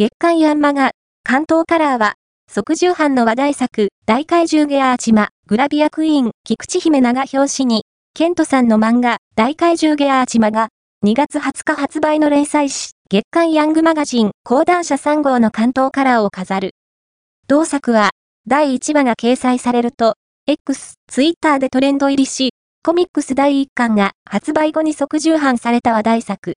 月刊ヤンマが、関東カラーは、即重版の話題作、大怪獣ゲアーチマ、グラビアクイーン、菊池姫長表紙に、ケントさんの漫画、大怪獣ゲアーチマが、2月20日発売の連載誌、月刊ヤングマガジン、講談社3号の関東カラーを飾る。同作は、第1話が掲載されると、X、Twitter でトレンド入りし、コミックス第1巻が発売後に即重版された話題作。